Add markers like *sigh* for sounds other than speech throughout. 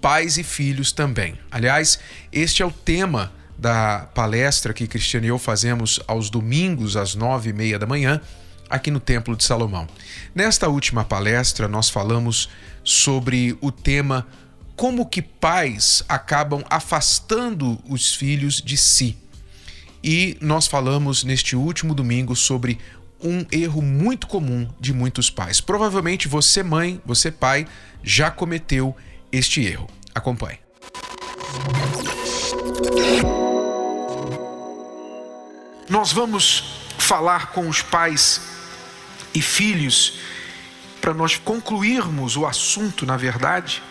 pais e filhos também. Aliás, este é o tema da palestra que Cristiane e eu fazemos aos domingos às nove e meia da manhã aqui no Templo de Salomão. Nesta última palestra nós falamos sobre o tema como que pais acabam afastando os filhos de si. E nós falamos neste último domingo sobre um erro muito comum de muitos pais. Provavelmente você, mãe, você, pai, já cometeu este erro. Acompanhe. Nós vamos falar com os pais e filhos para nós concluirmos o assunto, na verdade,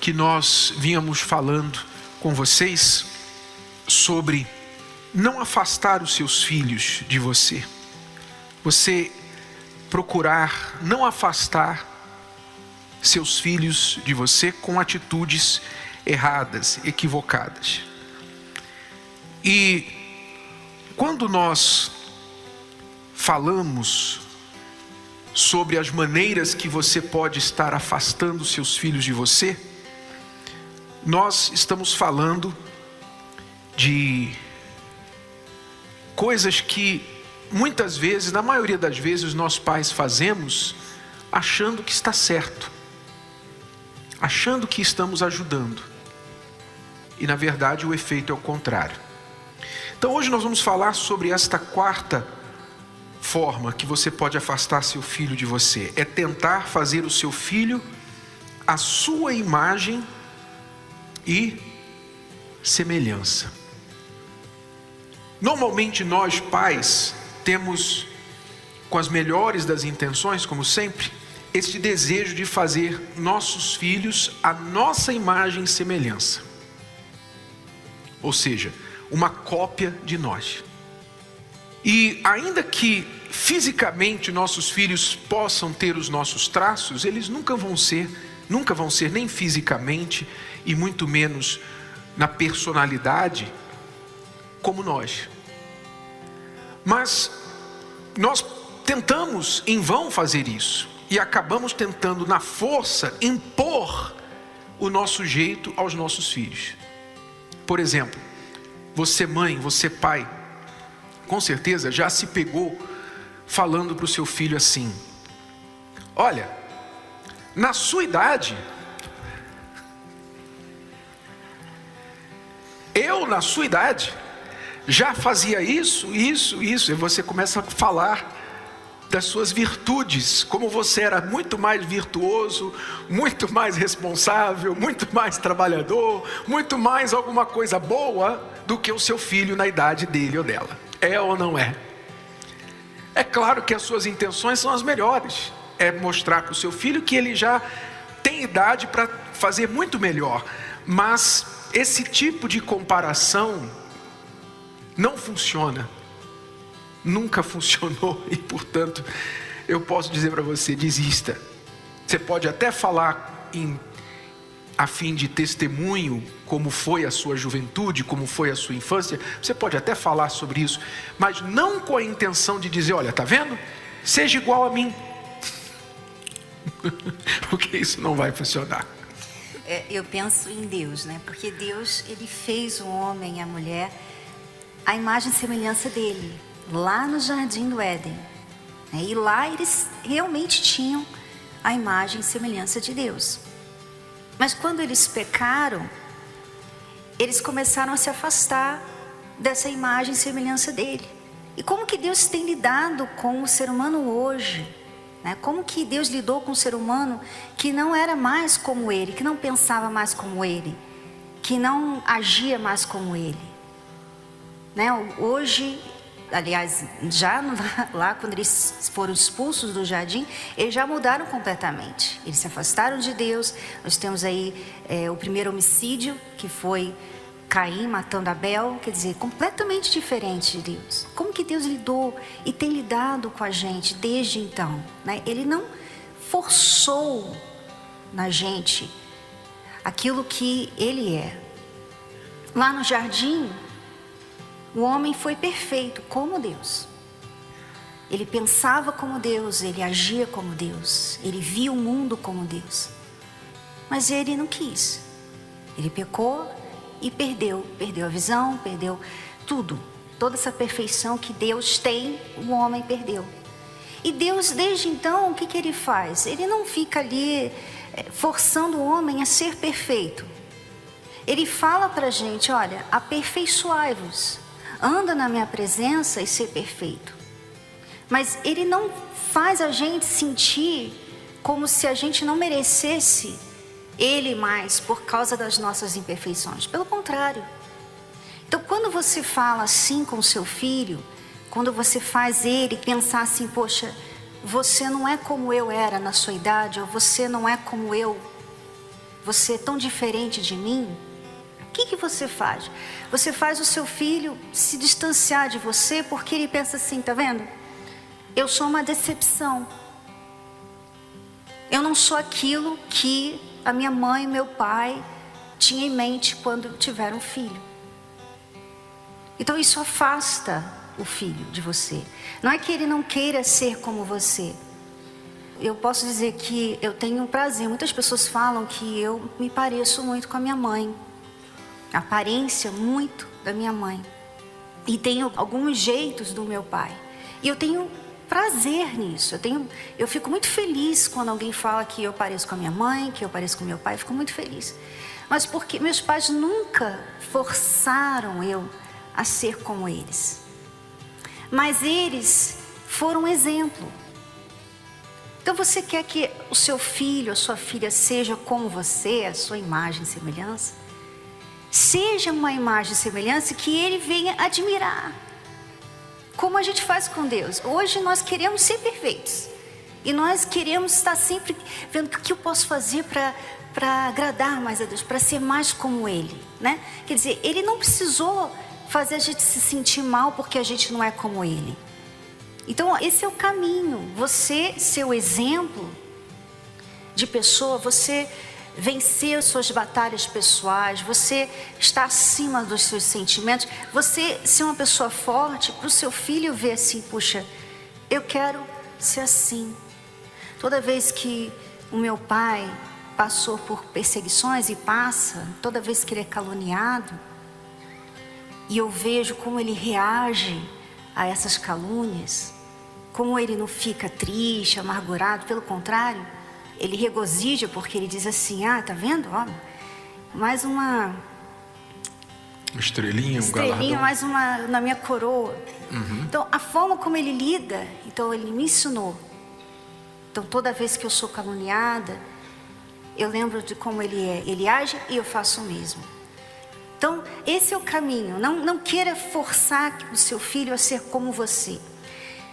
que nós vínhamos falando com vocês sobre não afastar os seus filhos de você. Você procurar não afastar seus filhos de você com atitudes erradas, equivocadas. E quando nós falamos sobre as maneiras que você pode estar afastando seus filhos de você, nós estamos falando de coisas que muitas vezes, na maioria das vezes, nós pais fazemos achando que está certo achando que estamos ajudando. E na verdade o efeito é o contrário. Então hoje nós vamos falar sobre esta quarta forma que você pode afastar seu filho de você, é tentar fazer o seu filho a sua imagem e semelhança. Normalmente nós pais temos com as melhores das intenções, como sempre, este desejo de fazer nossos filhos a nossa imagem e semelhança. Ou seja, uma cópia de nós. E ainda que fisicamente nossos filhos possam ter os nossos traços, eles nunca vão ser, nunca vão ser nem fisicamente e muito menos na personalidade como nós. Mas nós tentamos em vão fazer isso e acabamos tentando, na força, impor o nosso jeito aos nossos filhos. Por exemplo, você, mãe, você, pai, com certeza já se pegou falando para o seu filho assim: Olha, na sua idade, eu, na sua idade, já fazia isso, isso, isso, e você começa a falar das suas virtudes, como você era muito mais virtuoso, muito mais responsável, muito mais trabalhador, muito mais alguma coisa boa do que o seu filho na idade dele ou dela. É ou não é? É claro que as suas intenções são as melhores. É mostrar para o seu filho que ele já tem idade para fazer muito melhor. Mas esse tipo de comparação não funciona nunca *laughs* funcionou e, portanto, eu posso dizer para você: desista. Você pode até falar em, a fim de testemunho como foi a sua juventude, como foi a sua infância. Você pode até falar sobre isso, mas não com a intenção de dizer: olha, tá vendo? Seja igual a mim. *laughs* Porque isso não vai funcionar. É, eu penso em Deus, né? Porque Deus ele fez o homem e a mulher a imagem e semelhança dele lá no jardim do Éden. Né? E lá eles realmente tinham a imagem e semelhança de Deus. Mas quando eles pecaram, eles começaram a se afastar dessa imagem e semelhança dele. E como que Deus tem lidado com o ser humano hoje? Né? Como que Deus lidou com o ser humano que não era mais como ele, que não pensava mais como ele, que não agia mais como ele? Né? Hoje aliás, já *laughs* lá quando eles foram expulsos do jardim, eles já mudaram completamente. Eles se afastaram de Deus. Nós temos aí é, o primeiro homicídio, que foi Caim matando Abel, quer dizer, completamente diferente de Deus. Como que Deus lidou e tem lidado com a gente desde então? Né? Ele não forçou na gente aquilo que ele é. Lá no jardim, o homem foi perfeito como Deus. Ele pensava como Deus, ele agia como Deus, ele via o mundo como Deus. Mas ele não quis. Ele pecou e perdeu, perdeu a visão, perdeu tudo. Toda essa perfeição que Deus tem, o homem perdeu. E Deus, desde então, o que, que ele faz? Ele não fica ali eh, forçando o homem a ser perfeito. Ele fala para a gente: olha, aperfeiçoai-vos, anda na minha presença e ser perfeito. Mas ele não faz a gente sentir como se a gente não merecesse ele mais por causa das nossas imperfeições. Pelo contrário. Então, quando você fala assim com seu filho, quando você faz ele pensar assim, poxa, você não é como eu era na sua idade, ou você não é como eu, você é tão diferente de mim, que, que você faz? Você faz o seu filho se distanciar de você porque ele pensa assim, tá vendo? eu sou uma decepção. Eu não sou aquilo que a minha mãe e meu pai tinham em mente quando tiveram filho. Então isso afasta o filho de você. Não é que ele não queira ser como você. Eu posso dizer que eu tenho um prazer. Muitas pessoas falam que eu me pareço muito com a minha mãe. Aparência muito da minha mãe. E tenho alguns jeitos do meu pai. E eu tenho prazer nisso. Eu, tenho, eu fico muito feliz quando alguém fala que eu pareço com a minha mãe, que eu pareço com meu pai, eu fico muito feliz. Mas porque meus pais nunca forçaram eu a ser como eles. Mas eles foram um exemplo. Então você quer que o seu filho, a sua filha seja como você, a sua imagem e semelhança? Seja uma imagem e semelhança que ele venha admirar como a gente faz com Deus. Hoje nós queremos ser perfeitos. E nós queremos estar sempre vendo o que eu posso fazer para agradar mais a Deus, para ser mais como Ele, né? Quer dizer, Ele não precisou fazer a gente se sentir mal porque a gente não é como Ele. Então, esse é o caminho. Você ser o exemplo de pessoa, você vencer as suas batalhas pessoais, você está acima dos seus sentimentos, você ser uma pessoa forte, para o seu filho ver assim, puxa, eu quero ser assim. Toda vez que o meu pai passou por perseguições e passa, toda vez que ele é caluniado, e eu vejo como ele reage a essas calúnias, como ele não fica triste, amargurado, pelo contrário, ele regozija porque ele diz assim: Ah, tá vendo? Ó, mais uma. Uma estrelinha, um estrelinha, galardão. mais uma na minha coroa. Uhum. Então, a forma como ele lida, então ele me ensinou. Então, toda vez que eu sou caluniada, eu lembro de como ele é. Ele age e eu faço o mesmo. Então, esse é o caminho. Não, não queira forçar o seu filho a ser como você.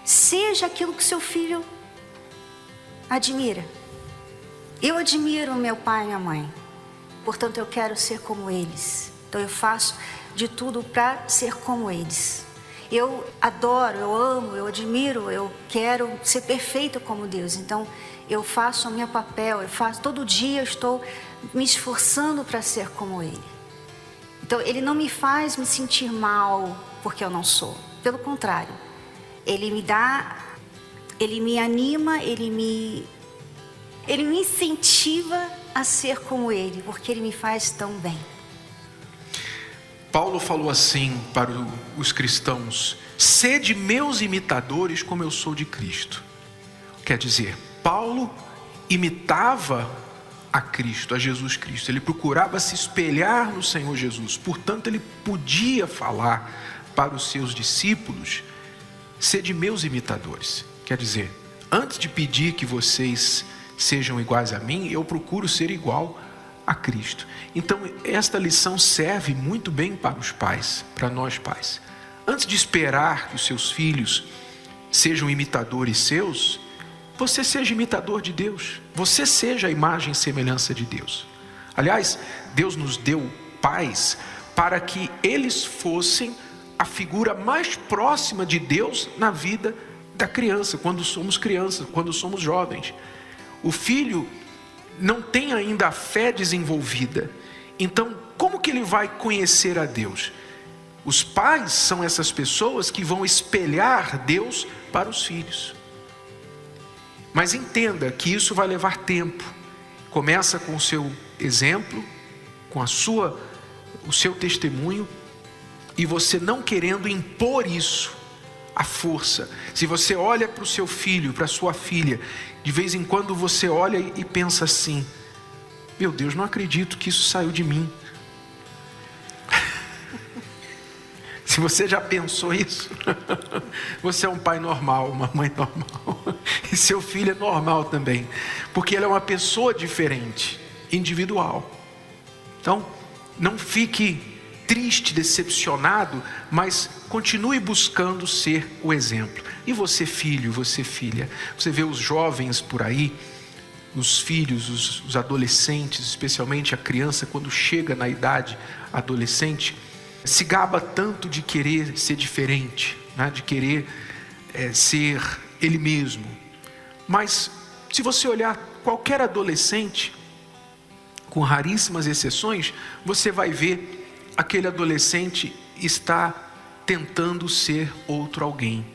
Seja aquilo que seu filho admira. Eu admiro meu pai e minha mãe, portanto eu quero ser como eles. Então eu faço de tudo para ser como eles. Eu adoro, eu amo, eu admiro, eu quero ser perfeito como Deus. Então eu faço o meu papel, eu faço todo dia eu estou me esforçando para ser como Ele. Então Ele não me faz me sentir mal porque eu não sou. Pelo contrário, Ele me dá, Ele me anima, Ele me ele me incentiva a ser como Ele, porque Ele me faz tão bem. Paulo falou assim para os cristãos: sede meus imitadores, como eu sou de Cristo. Quer dizer, Paulo imitava a Cristo, a Jesus Cristo. Ele procurava se espelhar no Senhor Jesus. Portanto, ele podia falar para os seus discípulos: sede meus imitadores. Quer dizer, antes de pedir que vocês sejam iguais a mim, eu procuro ser igual a Cristo. Então, esta lição serve muito bem para os pais, para nós pais. Antes de esperar que os seus filhos sejam imitadores seus, você seja imitador de Deus. Você seja a imagem e semelhança de Deus. Aliás, Deus nos deu pais para que eles fossem a figura mais próxima de Deus na vida da criança, quando somos crianças, quando somos jovens. O filho não tem ainda a fé desenvolvida. Então, como que ele vai conhecer a Deus? Os pais são essas pessoas que vão espelhar Deus para os filhos. Mas entenda que isso vai levar tempo. Começa com o seu exemplo, com a sua o seu testemunho e você não querendo impor isso à força. Se você olha para o seu filho, para a sua filha, de vez em quando você olha e pensa assim: meu Deus, não acredito que isso saiu de mim. *laughs* Se você já pensou isso, *laughs* você é um pai normal, uma mãe normal, *laughs* e seu filho é normal também, porque ele é uma pessoa diferente, individual. Então, não fique triste, decepcionado, mas continue buscando ser o exemplo. E você, filho, você, filha, você vê os jovens por aí, os filhos, os, os adolescentes, especialmente a criança, quando chega na idade adolescente, se gaba tanto de querer ser diferente, né? de querer é, ser ele mesmo. Mas, se você olhar qualquer adolescente, com raríssimas exceções, você vai ver aquele adolescente está tentando ser outro alguém.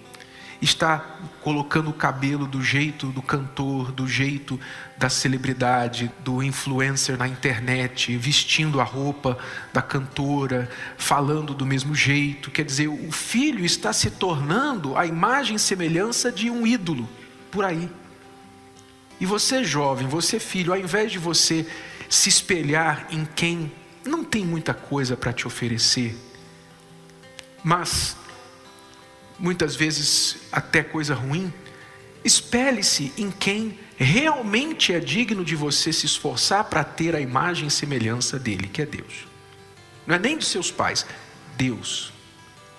Está colocando o cabelo do jeito do cantor, do jeito da celebridade, do influencer na internet, vestindo a roupa da cantora, falando do mesmo jeito. Quer dizer, o filho está se tornando a imagem e semelhança de um ídolo por aí. E você, jovem, você, filho, ao invés de você se espelhar em quem não tem muita coisa para te oferecer, mas muitas vezes até coisa ruim, espelhe-se em quem realmente é digno de você se esforçar para ter a imagem e semelhança dele, que é Deus. Não é nem de seus pais, Deus.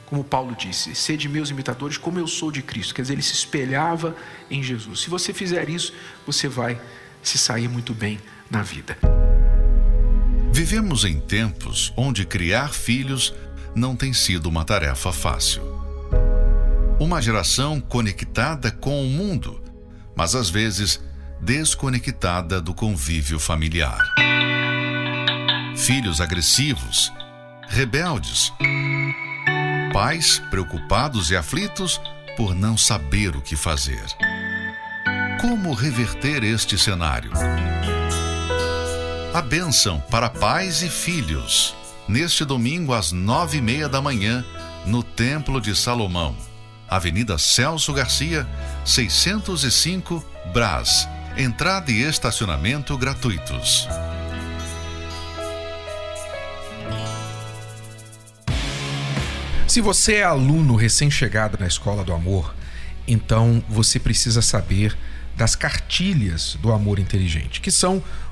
Como Paulo disse, sede meus imitadores, como eu sou de Cristo. Quer dizer, ele se espelhava em Jesus. Se você fizer isso, você vai se sair muito bem na vida. Vivemos em tempos onde criar filhos não tem sido uma tarefa fácil. Uma geração conectada com o mundo, mas às vezes desconectada do convívio familiar. Filhos agressivos, rebeldes, pais preocupados e aflitos por não saber o que fazer. Como reverter este cenário? A bênção para pais e filhos, neste domingo às nove e meia da manhã, no Templo de Salomão, Avenida Celso Garcia, 605, Brás. Entrada e estacionamento gratuitos. Se você é aluno recém-chegado na Escola do Amor, então você precisa saber das cartilhas do amor inteligente, que são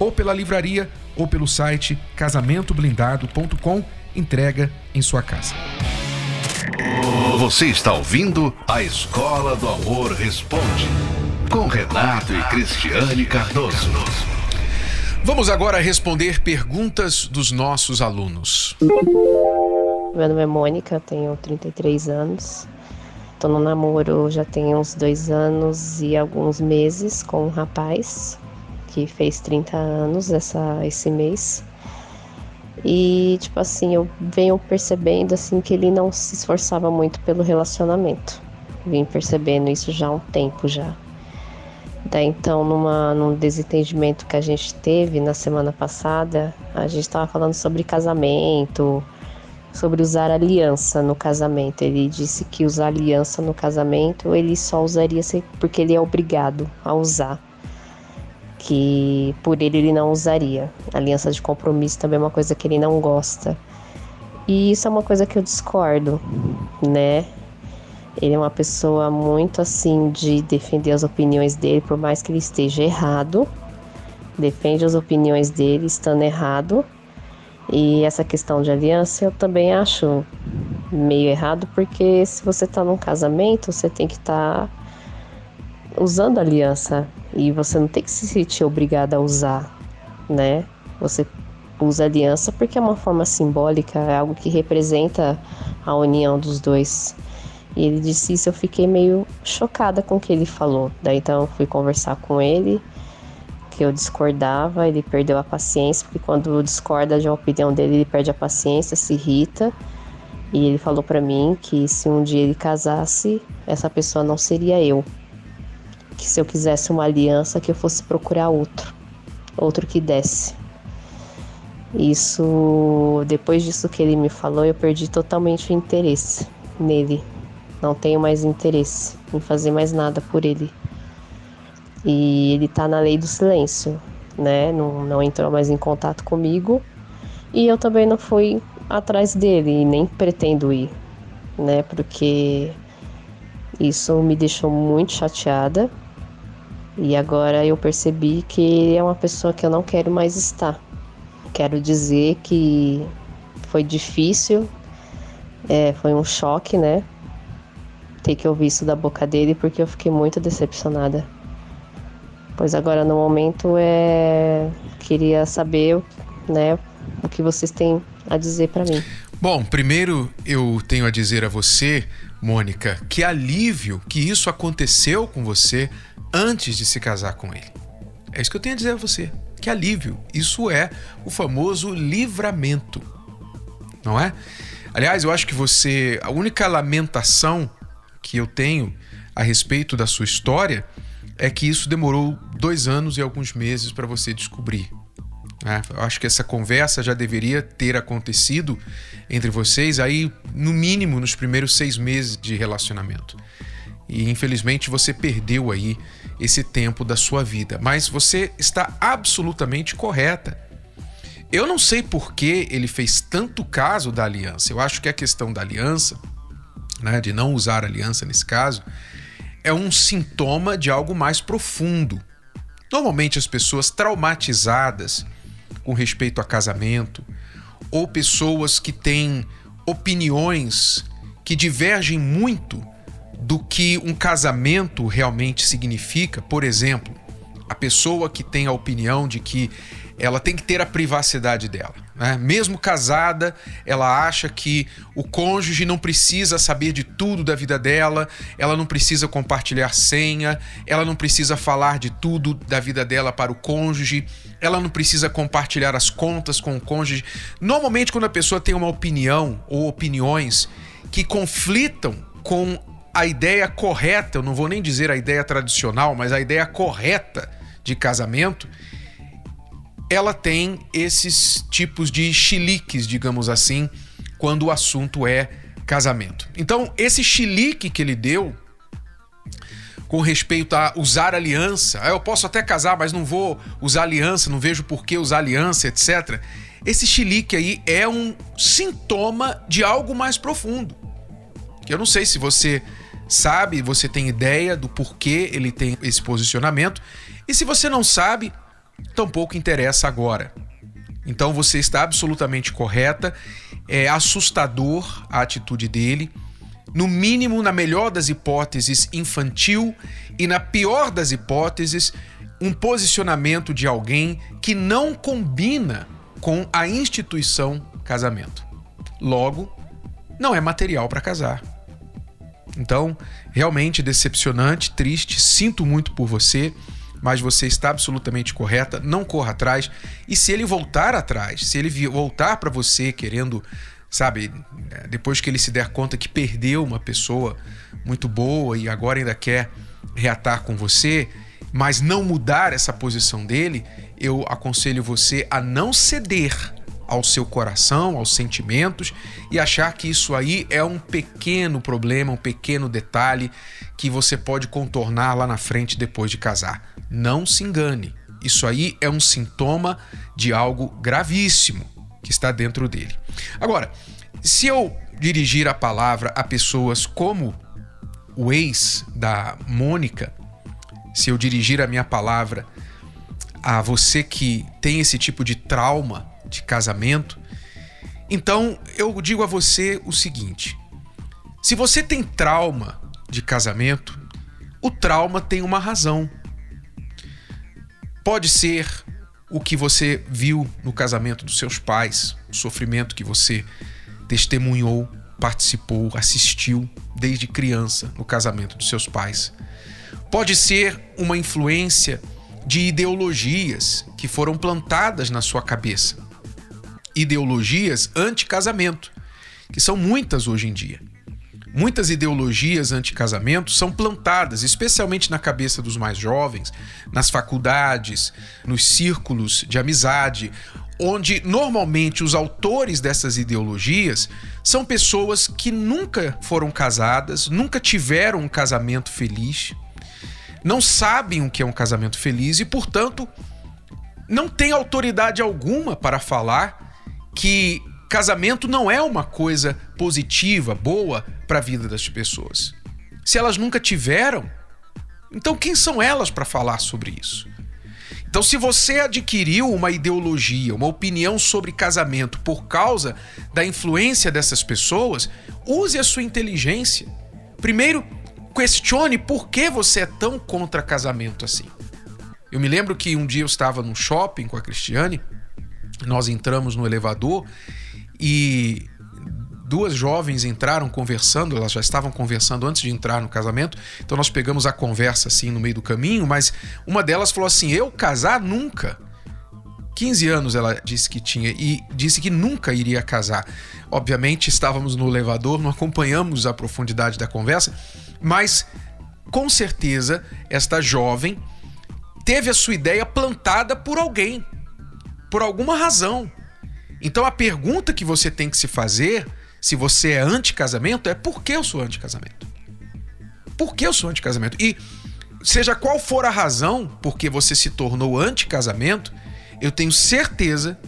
Ou pela livraria ou pelo site casamentoblindado.com, entrega em sua casa. Você está ouvindo a Escola do Amor Responde, com Renato e Cristiane Cardoso. Vamos agora responder perguntas dos nossos alunos. Meu nome é Mônica, tenho 33 anos. Estou no namoro já tem uns dois anos e alguns meses com um rapaz que fez 30 anos essa, esse mês. E, tipo assim, eu venho percebendo assim que ele não se esforçava muito pelo relacionamento. Vim percebendo isso já há um tempo já. Daí então, numa, num desentendimento que a gente teve na semana passada, a gente estava falando sobre casamento, sobre usar aliança no casamento. Ele disse que usar aliança no casamento ele só usaria porque ele é obrigado a usar que por ele ele não usaria. Aliança de compromisso também é uma coisa que ele não gosta. E isso é uma coisa que eu discordo, né? Ele é uma pessoa muito assim de defender as opiniões dele, por mais que ele esteja errado. Defende as opiniões dele estando errado. E essa questão de aliança eu também acho meio errado, porque se você está num casamento, você tem que estar tá usando aliança e você não tem que se sentir obrigada a usar, né? Você usa aliança porque é uma forma simbólica, é algo que representa a união dos dois. E ele disse isso, eu fiquei meio chocada com o que ele falou. Daí então fui conversar com ele, que eu discordava, ele perdeu a paciência, porque quando discorda de uma opinião dele, ele perde a paciência, se irrita. E ele falou para mim que se um dia ele casasse, essa pessoa não seria eu que se eu quisesse uma aliança que eu fosse procurar outro, outro que desse. Isso, depois disso que ele me falou, eu perdi totalmente o interesse nele. Não tenho mais interesse em fazer mais nada por ele. E ele tá na lei do silêncio, né? Não, não entrou mais em contato comigo. E eu também não fui atrás dele e nem pretendo ir, né? Porque isso me deixou muito chateada e agora eu percebi que ele é uma pessoa que eu não quero mais estar. Quero dizer que foi difícil, é, foi um choque, né? Ter que ouvir isso da boca dele, porque eu fiquei muito decepcionada. Pois agora no momento é queria saber, né, o que vocês têm a dizer para mim. Bom, primeiro eu tenho a dizer a você, Mônica, que alívio que isso aconteceu com você antes de se casar com ele. É isso que eu tenho a dizer a você. Que alívio. Isso é o famoso livramento. Não é? Aliás, eu acho que você. A única lamentação que eu tenho a respeito da sua história é que isso demorou dois anos e alguns meses para você descobrir. É, eu acho que essa conversa já deveria ter acontecido entre vocês aí, no mínimo, nos primeiros seis meses de relacionamento. E infelizmente você perdeu aí esse tempo da sua vida. Mas você está absolutamente correta. Eu não sei por que ele fez tanto caso da aliança. Eu acho que a questão da aliança, né, de não usar aliança nesse caso, é um sintoma de algo mais profundo. Normalmente as pessoas traumatizadas com respeito a casamento, ou pessoas que têm opiniões que divergem muito do que um casamento realmente significa. Por exemplo, a pessoa que tem a opinião de que ela tem que ter a privacidade dela. Né? Mesmo casada, ela acha que o cônjuge não precisa saber de tudo da vida dela, ela não precisa compartilhar senha, ela não precisa falar de tudo da vida dela para o cônjuge, ela não precisa compartilhar as contas com o cônjuge. Normalmente, quando a pessoa tem uma opinião ou opiniões que conflitam com a ideia correta, eu não vou nem dizer a ideia tradicional, mas a ideia correta de casamento, ela tem esses tipos de chiliques, digamos assim, quando o assunto é casamento. Então, esse chilique que ele deu com respeito a usar aliança, ah, eu posso até casar, mas não vou usar aliança, não vejo por que usar aliança, etc. Esse chilique aí é um sintoma de algo mais profundo. Eu não sei se você sabe, você tem ideia do porquê ele tem esse posicionamento. E se você não sabe, tampouco interessa agora. Então você está absolutamente correta. É assustador a atitude dele. No mínimo, na melhor das hipóteses, infantil e na pior das hipóteses, um posicionamento de alguém que não combina com a instituição casamento. Logo, não é material para casar. Então, realmente decepcionante, triste, sinto muito por você. Mas você está absolutamente correta, não corra atrás. E se ele voltar atrás, se ele voltar para você querendo, sabe, depois que ele se der conta que perdeu uma pessoa muito boa e agora ainda quer reatar com você, mas não mudar essa posição dele, eu aconselho você a não ceder ao seu coração, aos sentimentos e achar que isso aí é um pequeno problema, um pequeno detalhe que você pode contornar lá na frente depois de casar. Não se engane. Isso aí é um sintoma de algo gravíssimo que está dentro dele. Agora, se eu dirigir a palavra a pessoas como o ex da Mônica, se eu dirigir a minha palavra a você que tem esse tipo de trauma de casamento, então eu digo a você o seguinte: se você tem trauma de casamento, o trauma tem uma razão. Pode ser o que você viu no casamento dos seus pais, o sofrimento que você testemunhou, participou, assistiu desde criança no casamento dos seus pais. Pode ser uma influência de ideologias que foram plantadas na sua cabeça. Ideologias anti-casamento, que são muitas hoje em dia. Muitas ideologias anti-casamento são plantadas, especialmente na cabeça dos mais jovens, nas faculdades, nos círculos de amizade, onde normalmente os autores dessas ideologias são pessoas que nunca foram casadas, nunca tiveram um casamento feliz, não sabem o que é um casamento feliz e, portanto, não têm autoridade alguma para falar que casamento não é uma coisa positiva, boa para a vida das pessoas. Se elas nunca tiveram, então quem são elas para falar sobre isso? Então, se você adquiriu uma ideologia, uma opinião sobre casamento por causa da influência dessas pessoas, use a sua inteligência. Primeiro, questione por que você é tão contra casamento assim. Eu me lembro que um dia eu estava no shopping com a Cristiane, nós entramos no elevador e duas jovens entraram conversando, elas já estavam conversando antes de entrar no casamento, então nós pegamos a conversa assim no meio do caminho, mas uma delas falou assim: Eu casar nunca. 15 anos ela disse que tinha e disse que nunca iria casar. Obviamente estávamos no elevador, não acompanhamos a profundidade da conversa, mas com certeza esta jovem teve a sua ideia plantada por alguém, por alguma razão. Então a pergunta que você tem que se fazer, se você é anti-casamento, é por que eu sou anti-casamento? Por que eu sou anti-casamento? E seja qual for a razão por que você se tornou anti-casamento, eu tenho certeza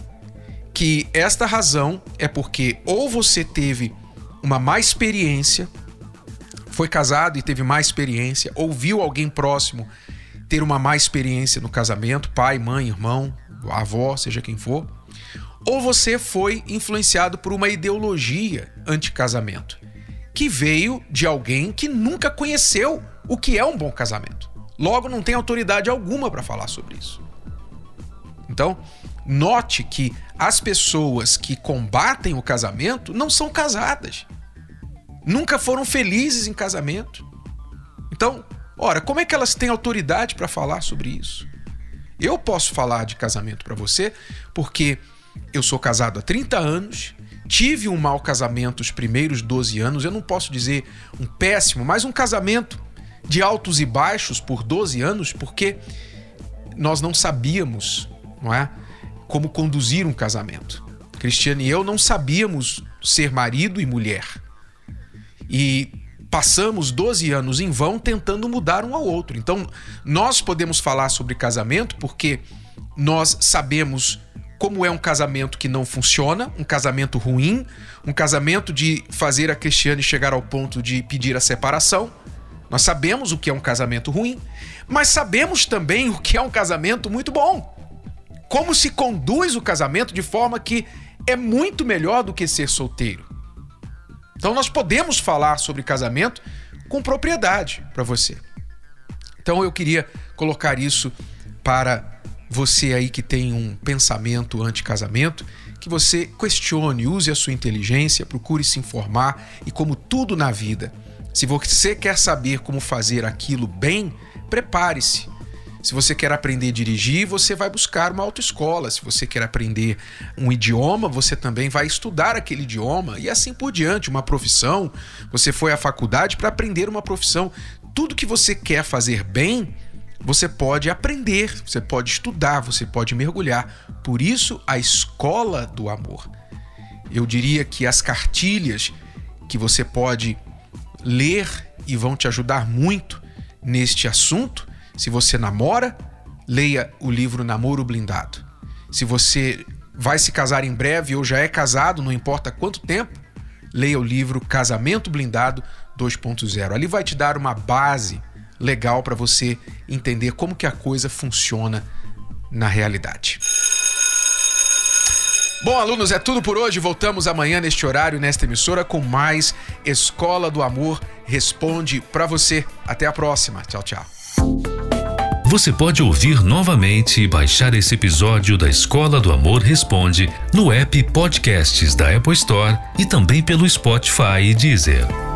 que esta razão é porque ou você teve uma má experiência foi casado e teve má experiência, ou viu alguém próximo ter uma má experiência no casamento, pai, mãe, irmão, avó, seja quem for, ou você foi influenciado por uma ideologia anti-casamento, que veio de alguém que nunca conheceu o que é um bom casamento. Logo, não tem autoridade alguma para falar sobre isso. Então, note que as pessoas que combatem o casamento não são casadas nunca foram felizes em casamento. Então, ora, como é que elas têm autoridade para falar sobre isso? Eu posso falar de casamento para você porque eu sou casado há 30 anos, tive um mau casamento os primeiros 12 anos, eu não posso dizer um péssimo, mas um casamento de altos e baixos por 12 anos, porque nós não sabíamos, não é, como conduzir um casamento. Cristiane e eu não sabíamos ser marido e mulher. E passamos 12 anos em vão tentando mudar um ao outro. Então, nós podemos falar sobre casamento porque nós sabemos como é um casamento que não funciona, um casamento ruim, um casamento de fazer a Cristiane chegar ao ponto de pedir a separação. Nós sabemos o que é um casamento ruim, mas sabemos também o que é um casamento muito bom. Como se conduz o casamento de forma que é muito melhor do que ser solteiro. Então nós podemos falar sobre casamento com propriedade para você. Então eu queria colocar isso para você aí que tem um pensamento anti-casamento, que você questione, use a sua inteligência, procure se informar e como tudo na vida, se você quer saber como fazer aquilo bem, prepare-se. Se você quer aprender a dirigir, você vai buscar uma autoescola. Se você quer aprender um idioma, você também vai estudar aquele idioma e assim por diante. Uma profissão, você foi à faculdade para aprender uma profissão. Tudo que você quer fazer bem, você pode aprender, você pode estudar, você pode mergulhar. Por isso, a escola do amor. Eu diria que as cartilhas que você pode ler e vão te ajudar muito neste assunto. Se você namora, leia o livro Namoro Blindado. Se você vai se casar em breve ou já é casado, não importa quanto tempo, leia o livro Casamento Blindado 2.0. Ali vai te dar uma base legal para você entender como que a coisa funciona na realidade. Bom, alunos, é tudo por hoje. Voltamos amanhã neste horário, nesta emissora, com mais Escola do Amor Responde para você. Até a próxima. Tchau, tchau. Você pode ouvir novamente e baixar esse episódio da Escola do Amor Responde no app Podcasts da Apple Store e também pelo Spotify e Deezer.